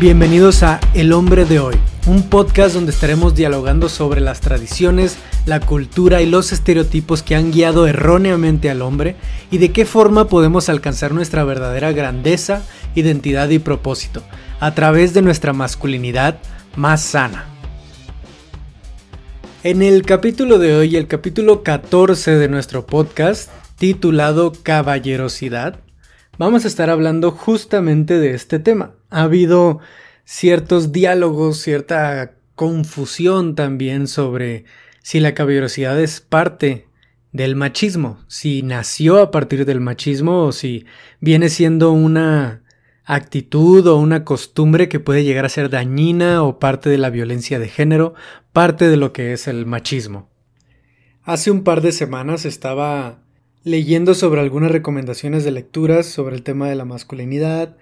Bienvenidos a El hombre de hoy, un podcast donde estaremos dialogando sobre las tradiciones, la cultura y los estereotipos que han guiado erróneamente al hombre y de qué forma podemos alcanzar nuestra verdadera grandeza, identidad y propósito a través de nuestra masculinidad más sana. En el capítulo de hoy, el capítulo 14 de nuestro podcast, titulado Caballerosidad, vamos a estar hablando justamente de este tema. Ha habido ciertos diálogos, cierta confusión también sobre si la caballerosidad es parte del machismo, si nació a partir del machismo o si viene siendo una actitud o una costumbre que puede llegar a ser dañina o parte de la violencia de género, parte de lo que es el machismo. Hace un par de semanas estaba leyendo sobre algunas recomendaciones de lecturas sobre el tema de la masculinidad,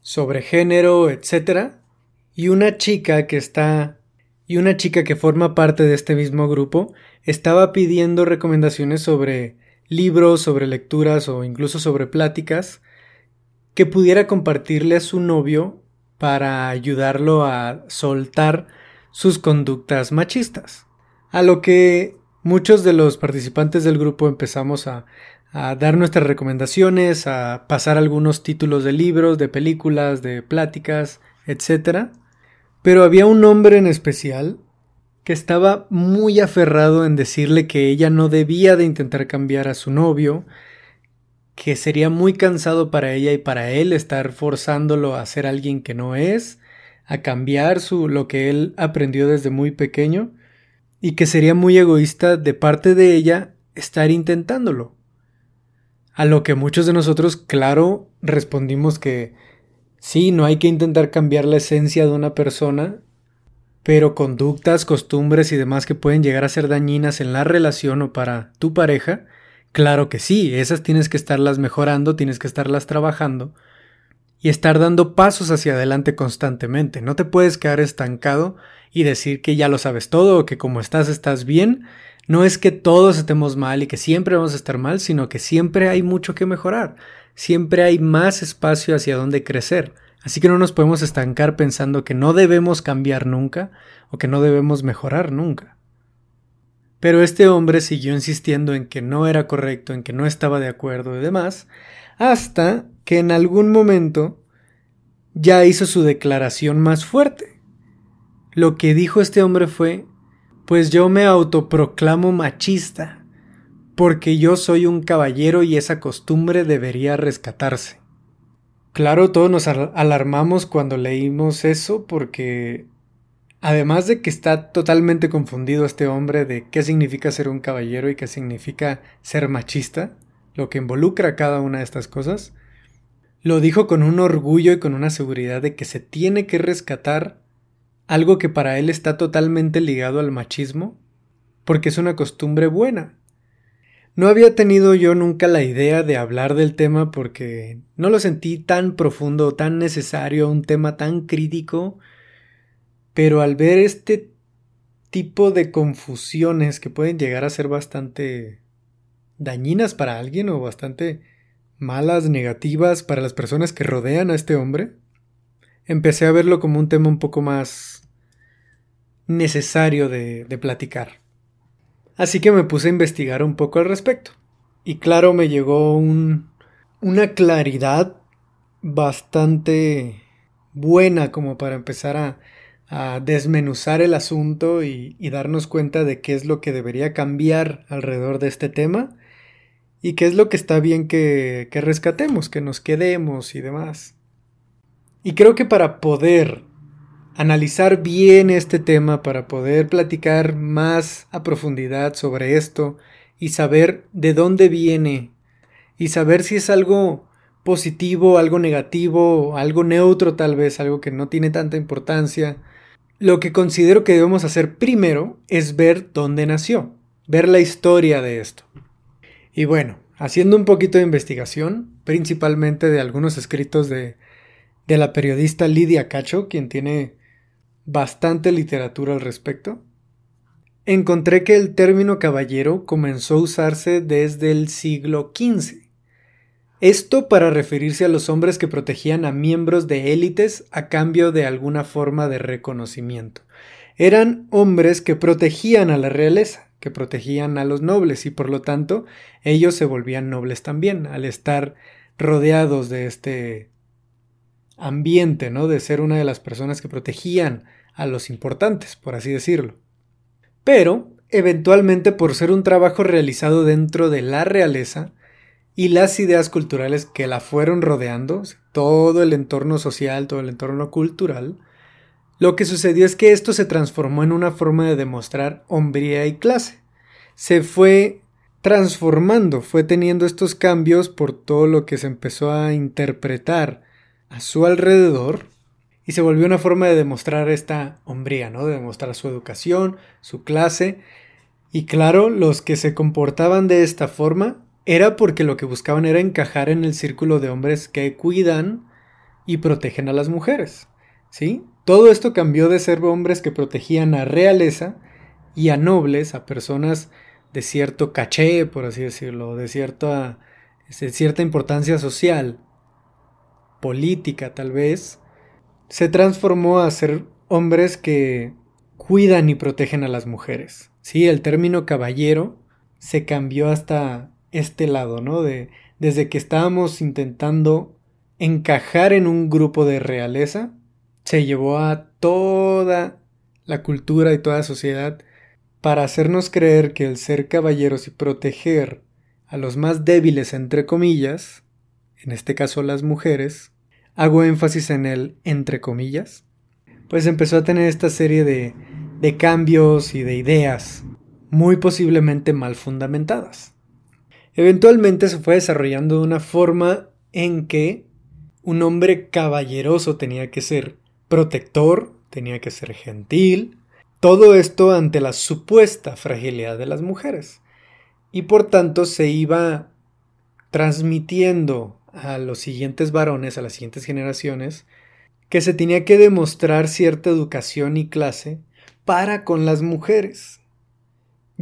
sobre género, etc. Y una chica que está y una chica que forma parte de este mismo grupo estaba pidiendo recomendaciones sobre libros, sobre lecturas o incluso sobre pláticas que pudiera compartirle a su novio para ayudarlo a soltar sus conductas machistas. A lo que muchos de los participantes del grupo empezamos a, dar nuestras recomendaciones, a pasar algunos títulos de libros, de películas, de pláticas, etc. Pero había un hombre en especial que estaba muy aferrado en decirle que ella no debía de intentar cambiar a su novio, que sería muy cansado para ella y para él estar forzándolo a ser alguien que no es, a cambiar su lo que él aprendió desde muy pequeño y que sería muy egoísta de parte de ella estar intentándolo. A lo que muchos de nosotros, claro, respondimos que sí, no hay que intentar cambiar la esencia de una persona, pero conductas, costumbres y demás que pueden llegar a ser dañinas en la relación o para tu pareja, claro que sí, esas tienes que estarlas mejorando, tienes que estarlas trabajando y estar dando pasos hacia adelante constantemente. No te puedes quedar estancado y decir que ya lo sabes todo o que como estás estás bien. No es que todos estemos mal y que siempre vamos a estar mal, sino que siempre hay mucho que mejorar. Siempre hay más espacio hacia donde crecer. Así que no nos podemos estancar pensando que no debemos cambiar nunca o que no debemos mejorar nunca. Pero este hombre siguió insistiendo en que no era correcto, en que no estaba de acuerdo y demás, hasta que en algún momento ya hizo su declaración más fuerte. Lo que dijo este hombre fue, pues yo me autoproclamo machista, porque yo soy un caballero y esa costumbre debería rescatarse. Claro, todos nos alarmamos cuando leímos eso porque además de que está totalmente confundido este hombre de qué significa ser un caballero y qué significa ser machista, lo que involucra cada una de estas cosas, lo dijo con un orgullo y con una seguridad de que se tiene que rescatar algo que para él está totalmente ligado al machismo, porque es una costumbre buena. No había tenido yo nunca la idea de hablar del tema porque no lo sentí tan profundo, tan necesario, un tema tan crítico, pero al ver este tipo de confusiones que pueden llegar a ser bastante dañinas para alguien o bastante malas, negativas para las personas que rodean a este hombre, empecé a verlo como un tema un poco más necesario de, platicar. Así que me puse a investigar un poco al respecto. Y claro, me llegó un, una claridad bastante buena como para empezar a, a desmenuzar el asunto y, darnos cuenta de qué es lo que debería cambiar alrededor de este tema y qué es lo que está bien que, que rescatemos, que nos quedemos y demás. Y creo que para poder analizar bien este tema para poder platicar más a profundidad sobre esto y saber de dónde viene y saber si es algo positivo, algo negativo, algo neutro tal vez, algo que no tiene tanta importancia. Lo que considero que debemos hacer primero es ver dónde nació, ver la historia de esto. Y bueno, haciendo un poquito de investigación, principalmente de algunos escritos de, de la periodista Lidia Cacho, quien tiene bastante literatura al respecto, encontré que el término caballero comenzó a usarse desde el siglo XV. Esto para referirse a los hombres que protegían a miembros de élites a cambio de alguna forma de reconocimiento. Eran hombres que protegían a la realeza, que protegían a los nobles y por lo tanto ellos se volvían nobles también al estar rodeados de este ambiente, ¿no? De ser una de las personas que protegían a los importantes, por así decirlo. Pero, eventualmente por ser un trabajo realizado dentro de la realeza, y las ideas culturales que la fueron rodeando, todo el entorno social, todo el entorno cultural, lo que sucedió es que esto se transformó en una forma de demostrar hombría y clase. Se fue transformando, fue teniendo estos cambios por todo lo que se empezó a interpretar a su alrededor y se volvió una forma de demostrar esta hombría, ¿no? De demostrar su educación, su clase. Y claro, los que se comportaban de esta forma era porque lo que buscaban era encajar en el círculo de hombres que cuidan y protegen a las mujeres. ¿Sí? Todo esto cambió de ser hombres que protegían a realeza y a nobles, a personas de cierto caché, por así decirlo, de cierta, de cierta importancia social, política tal vez, se transformó a ser hombres que cuidan y protegen a las mujeres. Sí, el término caballero se cambió hasta este lado, ¿no? De desde que estábamos intentando encajar en un grupo de realeza, se llevó a toda la cultura y toda la sociedad para hacernos creer que el ser caballeros y proteger a los más débiles, entre comillas, en este caso las mujeres, hago énfasis en el entre comillas, pues empezó a tener esta serie de, cambios y de ideas muy posiblemente mal fundamentadas. Eventualmente se fue desarrollando de una forma en que un hombre caballeroso tenía que ser protector, tenía que ser gentil, todo esto ante la supuesta fragilidad de las mujeres. Y por tanto se iba transmitiendo a los siguientes varones, a las siguientes generaciones, que se tenía que demostrar cierta educación y clase para con las mujeres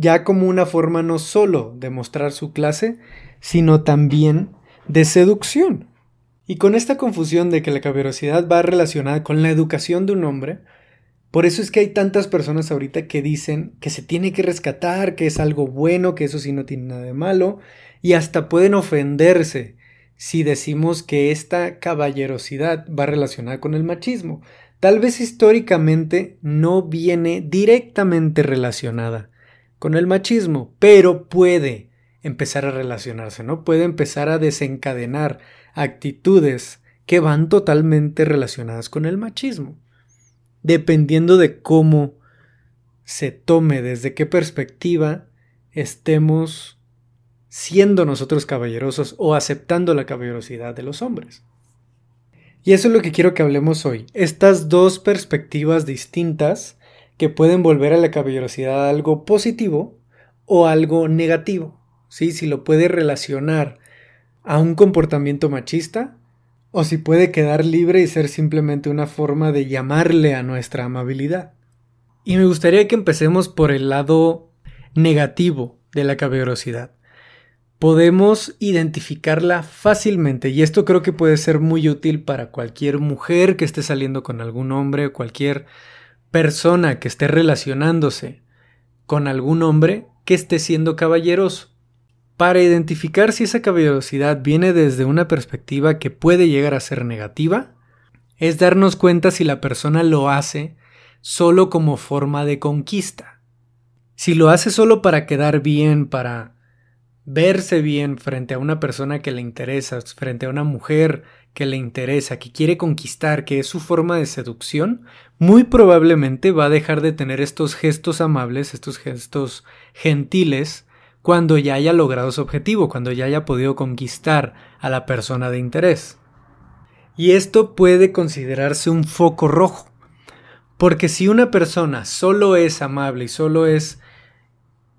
ya como una forma no solo de mostrar su clase, sino también de seducción. Y con esta confusión de que la caballerosidad va relacionada con la educación de un hombre, por eso es que hay tantas personas ahorita que dicen que se tiene que rescatar, que es algo bueno, que eso sí no tiene nada de malo, y hasta pueden ofenderse si decimos que esta caballerosidad va relacionada con el machismo. Tal vez históricamente no viene directamente relacionada, con el machismo, pero puede empezar a relacionarse, ¿no? Puede empezar a desencadenar actitudes que van totalmente relacionadas con el machismo, dependiendo de cómo se tome, desde qué perspectiva estemos siendo nosotros caballerosos o aceptando la caballerosidad de los hombres. Y eso es lo que quiero que hablemos hoy. Estas dos perspectivas distintas que pueden volver a la caballerosidad algo positivo o algo negativo. ¿sí? Si lo puede relacionar a un comportamiento machista o si puede quedar libre y ser simplemente una forma de llamarle a nuestra amabilidad. Y me gustaría que empecemos por el lado negativo de la caballerosidad. Podemos identificarla fácilmente y esto creo que puede ser muy útil para cualquier mujer que esté saliendo con algún hombre cualquier persona que esté relacionándose con algún hombre que esté siendo caballeroso. Para identificar si esa caballerosidad viene desde una perspectiva que puede llegar a ser negativa, es darnos cuenta si la persona lo hace solo como forma de conquista. Si lo hace solo para quedar bien, para verse bien frente a una persona que le interesa, frente a una mujer que le interesa, que quiere conquistar, que es su forma de seducción, muy probablemente va a dejar de tener estos gestos amables, estos gestos gentiles, cuando ya haya logrado su objetivo, cuando ya haya podido conquistar a la persona de interés. Y esto puede considerarse un foco rojo, porque si una persona solo es amable y solo es,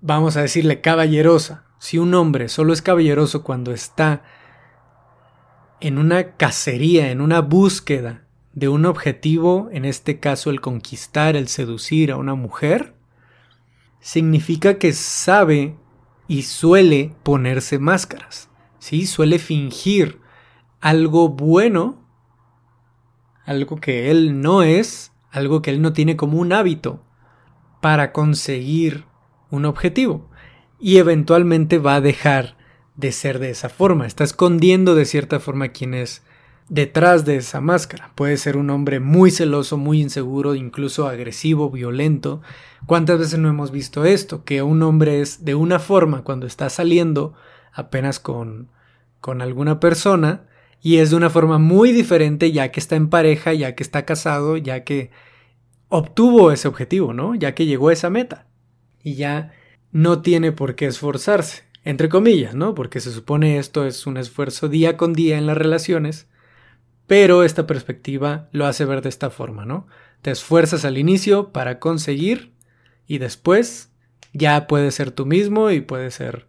vamos a decirle, caballerosa, si un hombre solo es caballeroso cuando está en una cacería, en una búsqueda de un objetivo, en este caso el conquistar, el seducir a una mujer, significa que sabe y suele ponerse máscaras. ¿sí? Suele fingir algo bueno, algo que él no es, algo que él no tiene como un hábito, para conseguir un objetivo. Y eventualmente va a dejar de ser de esa forma. Está escondiendo de cierta forma quién es detrás de esa máscara. Puede ser un hombre muy celoso, muy inseguro, incluso agresivo, violento. ¿Cuántas veces no hemos visto esto? Que un hombre es de una forma cuando está saliendo apenas con, con alguna persona y es de una forma muy diferente ya que está en pareja, ya que está casado, ya que obtuvo ese objetivo, ¿no? Ya que llegó a esa meta. Y ya no tiene por qué esforzarse, entre comillas, ¿no? Porque se supone esto es un esfuerzo día con día en las relaciones pero esta perspectiva lo hace ver de esta forma, ¿no? Te esfuerzas al inicio para conseguir y después ya puedes ser tú mismo y puedes ser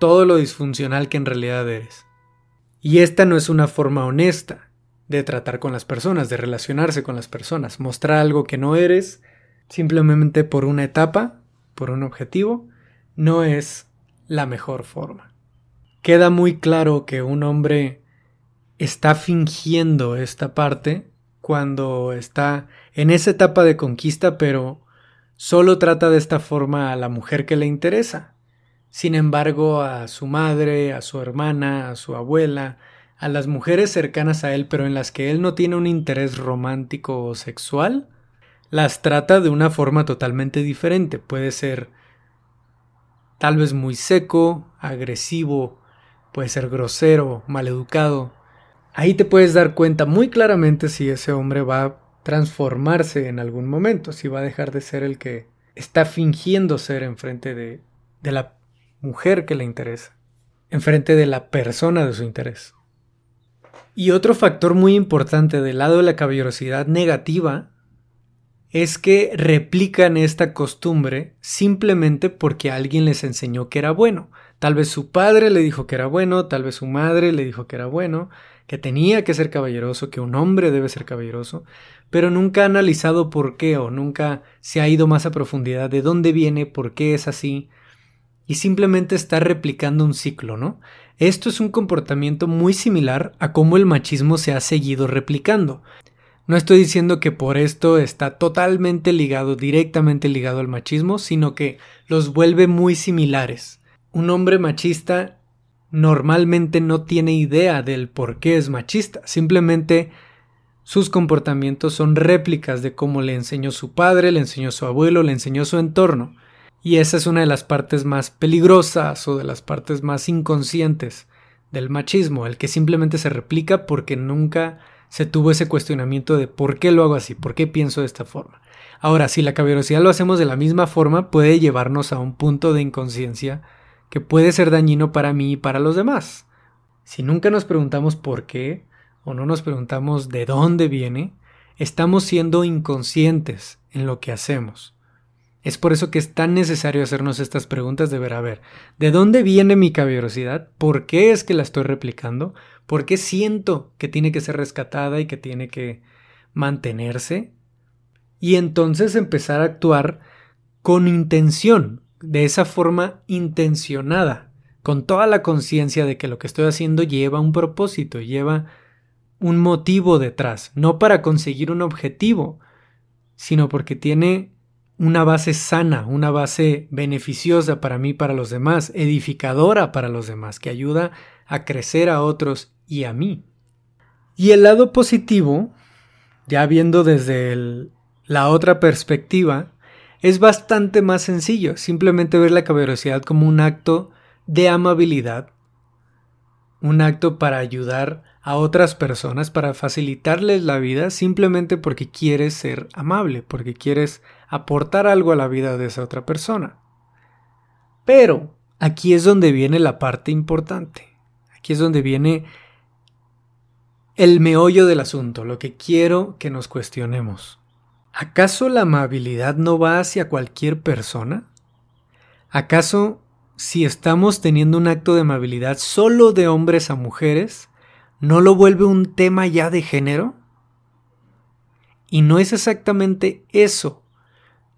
todo lo disfuncional que en realidad eres. Y esta no es una forma honesta de tratar con las personas, de relacionarse con las personas, mostrar algo que no eres simplemente por una etapa, por un objetivo, no es la mejor forma. Queda muy claro que un hombre está fingiendo esta parte cuando está en esa etapa de conquista, pero solo trata de esta forma a la mujer que le interesa. Sin embargo, a su madre, a su hermana, a su abuela, a las mujeres cercanas a él, pero en las que él no tiene un interés romántico o sexual, las trata de una forma totalmente diferente. Puede ser tal vez muy seco, agresivo, puede ser grosero, maleducado, Ahí te puedes dar cuenta muy claramente si ese hombre va a transformarse en algún momento, si va a dejar de ser el que está fingiendo ser enfrente de, de la mujer que le interesa, enfrente de la persona de su interés. Y otro factor muy importante del lado de la caballerosidad negativa es que replican esta costumbre simplemente porque alguien les enseñó que era bueno. Tal vez su padre le dijo que era bueno, tal vez su madre le dijo que era bueno, que tenía que ser caballeroso, que un hombre debe ser caballeroso, pero nunca ha analizado por qué o nunca se ha ido más a profundidad de dónde viene, por qué es así, y simplemente está replicando un ciclo, ¿no? Esto es un comportamiento muy similar a cómo el machismo se ha seguido replicando. No estoy diciendo que por esto está totalmente ligado, directamente ligado al machismo, sino que los vuelve muy similares. Un hombre machista normalmente no tiene idea del por qué es machista, simplemente sus comportamientos son réplicas de cómo le enseñó su padre, le enseñó su abuelo, le enseñó su entorno. Y esa es una de las partes más peligrosas o de las partes más inconscientes del machismo, el que simplemente se replica porque nunca se tuvo ese cuestionamiento de por qué lo hago así, por qué pienso de esta forma. Ahora, si la caballerosidad lo hacemos de la misma forma, puede llevarnos a un punto de inconsciencia que puede ser dañino para mí y para los demás. Si nunca nos preguntamos por qué o no nos preguntamos de dónde viene, estamos siendo inconscientes en lo que hacemos. Es por eso que es tan necesario hacernos estas preguntas de ver a ver, ¿de dónde viene mi caballerosidad? ¿Por qué es que la estoy replicando? ¿Por qué siento que tiene que ser rescatada y que tiene que mantenerse? Y entonces empezar a actuar con intención, de esa forma intencionada, con toda la conciencia de que lo que estoy haciendo lleva un propósito, lleva un motivo detrás, no para conseguir un objetivo, sino porque tiene una base sana, una base beneficiosa para mí, para los demás, edificadora para los demás, que ayuda a crecer a otros y a mí. Y el lado positivo, ya viendo desde la otra perspectiva, es bastante más sencillo, simplemente ver la caballerosidad como un acto de amabilidad, un acto para ayudar a otras personas, para facilitarles la vida simplemente porque quieres ser amable, porque quieres aportar algo a la vida de esa otra persona. Pero aquí es donde viene la parte importante, aquí es donde viene el meollo del asunto, lo que quiero que nos cuestionemos. ¿Acaso la amabilidad no va hacia cualquier persona? ¿Acaso si estamos teniendo un acto de amabilidad solo de hombres a mujeres, no lo vuelve un tema ya de género? Y no es exactamente eso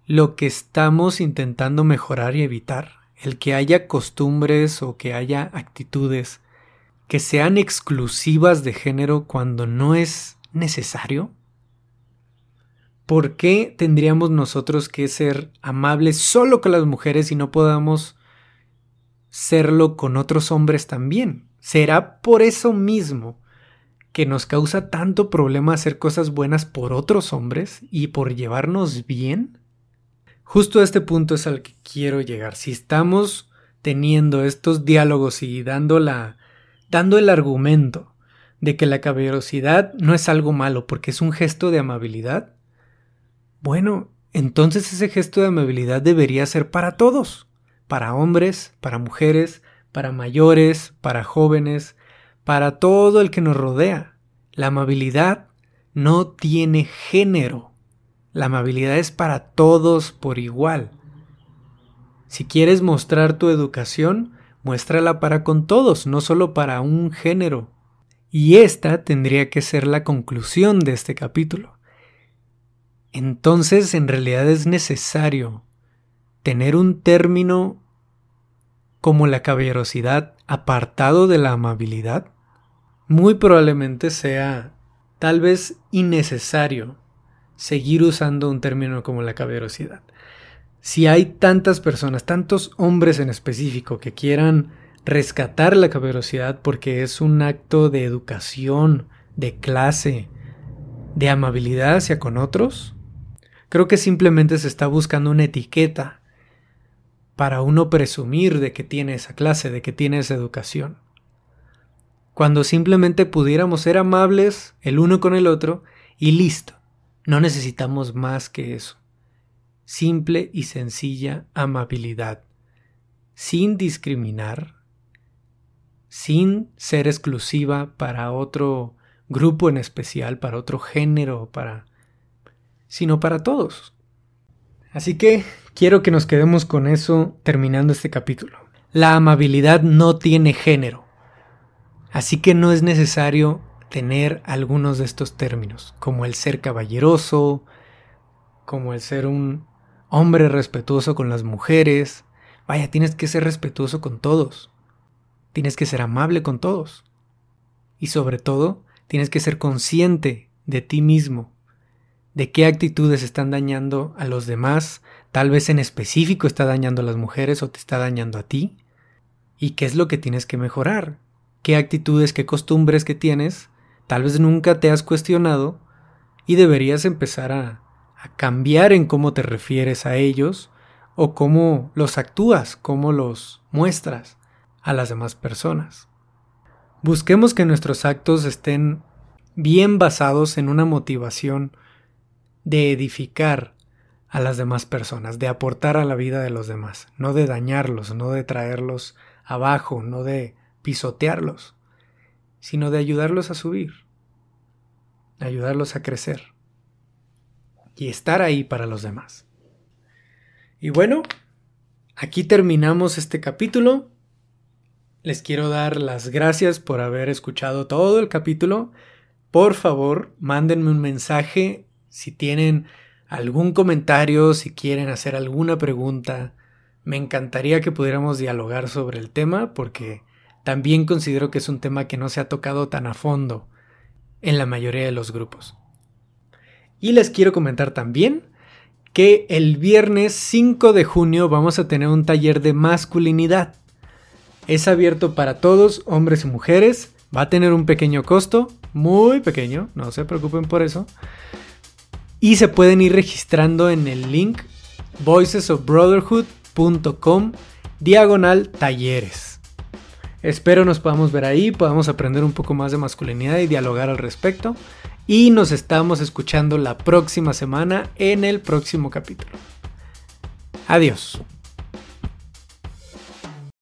lo que estamos intentando mejorar y evitar, el que haya costumbres o que haya actitudes que sean exclusivas de género cuando no es necesario? ¿Por qué tendríamos nosotros que ser amables solo con las mujeres y no podamos serlo con otros hombres también? ¿Será por eso mismo que nos causa tanto problema hacer cosas buenas por otros hombres y por llevarnos bien? Justo a este punto es al que quiero llegar. Si estamos teniendo estos diálogos y dando la dando el argumento de que la caballerosidad no es algo malo porque es un gesto de amabilidad, bueno, entonces ese gesto de amabilidad debería ser para todos, para hombres, para mujeres, para mayores, para jóvenes, para todo el que nos rodea. La amabilidad no tiene género. La amabilidad es para todos por igual. Si quieres mostrar tu educación, muéstrala para con todos, no solo para un género. Y esta tendría que ser la conclusión de este capítulo. Entonces, en realidad es necesario tener un término como la caballerosidad apartado de la amabilidad. Muy probablemente sea tal vez innecesario seguir usando un término como la caballerosidad. Si hay tantas personas, tantos hombres en específico que quieran rescatar la caballerosidad porque es un acto de educación, de clase, de amabilidad hacia con otros, Creo que simplemente se está buscando una etiqueta para uno presumir de que tiene esa clase, de que tiene esa educación. Cuando simplemente pudiéramos ser amables el uno con el otro y listo. No necesitamos más que eso. Simple y sencilla amabilidad. Sin discriminar, sin ser exclusiva para otro grupo en especial, para otro género, para sino para todos. Así que quiero que nos quedemos con eso terminando este capítulo. La amabilidad no tiene género, así que no es necesario tener algunos de estos términos, como el ser caballeroso, como el ser un hombre respetuoso con las mujeres. Vaya, tienes que ser respetuoso con todos. Tienes que ser amable con todos. Y sobre todo, tienes que ser consciente de ti mismo de qué actitudes están dañando a los demás, tal vez en específico está dañando a las mujeres o te está dañando a ti, y qué es lo que tienes que mejorar, qué actitudes, qué costumbres que tienes, tal vez nunca te has cuestionado y deberías empezar a, a cambiar en cómo te refieres a ellos o cómo los actúas, cómo los muestras a las demás personas. Busquemos que nuestros actos estén bien basados en una motivación de edificar a las demás personas, de aportar a la vida de los demás, no de dañarlos, no de traerlos abajo, no de pisotearlos, sino de ayudarlos a subir, ayudarlos a crecer y estar ahí para los demás. Y bueno, aquí terminamos este capítulo. Les quiero dar las gracias por haber escuchado todo el capítulo. Por favor, mándenme un mensaje si tienen algún comentario, si quieren hacer alguna pregunta, me encantaría que pudiéramos dialogar sobre el tema porque también considero que es un tema que no se ha tocado tan a fondo en la mayoría de los grupos. Y les quiero comentar también que el viernes 5 de junio vamos a tener un taller de masculinidad. Es abierto para todos, hombres y mujeres. Va a tener un pequeño costo, muy pequeño, no se preocupen por eso y se pueden ir registrando en el link voicesofbrotherhood.com diagonal talleres. Espero nos podamos ver ahí, podamos aprender un poco más de masculinidad y dialogar al respecto. Y nos estamos escuchando la próxima semana en el próximo capítulo. Adiós.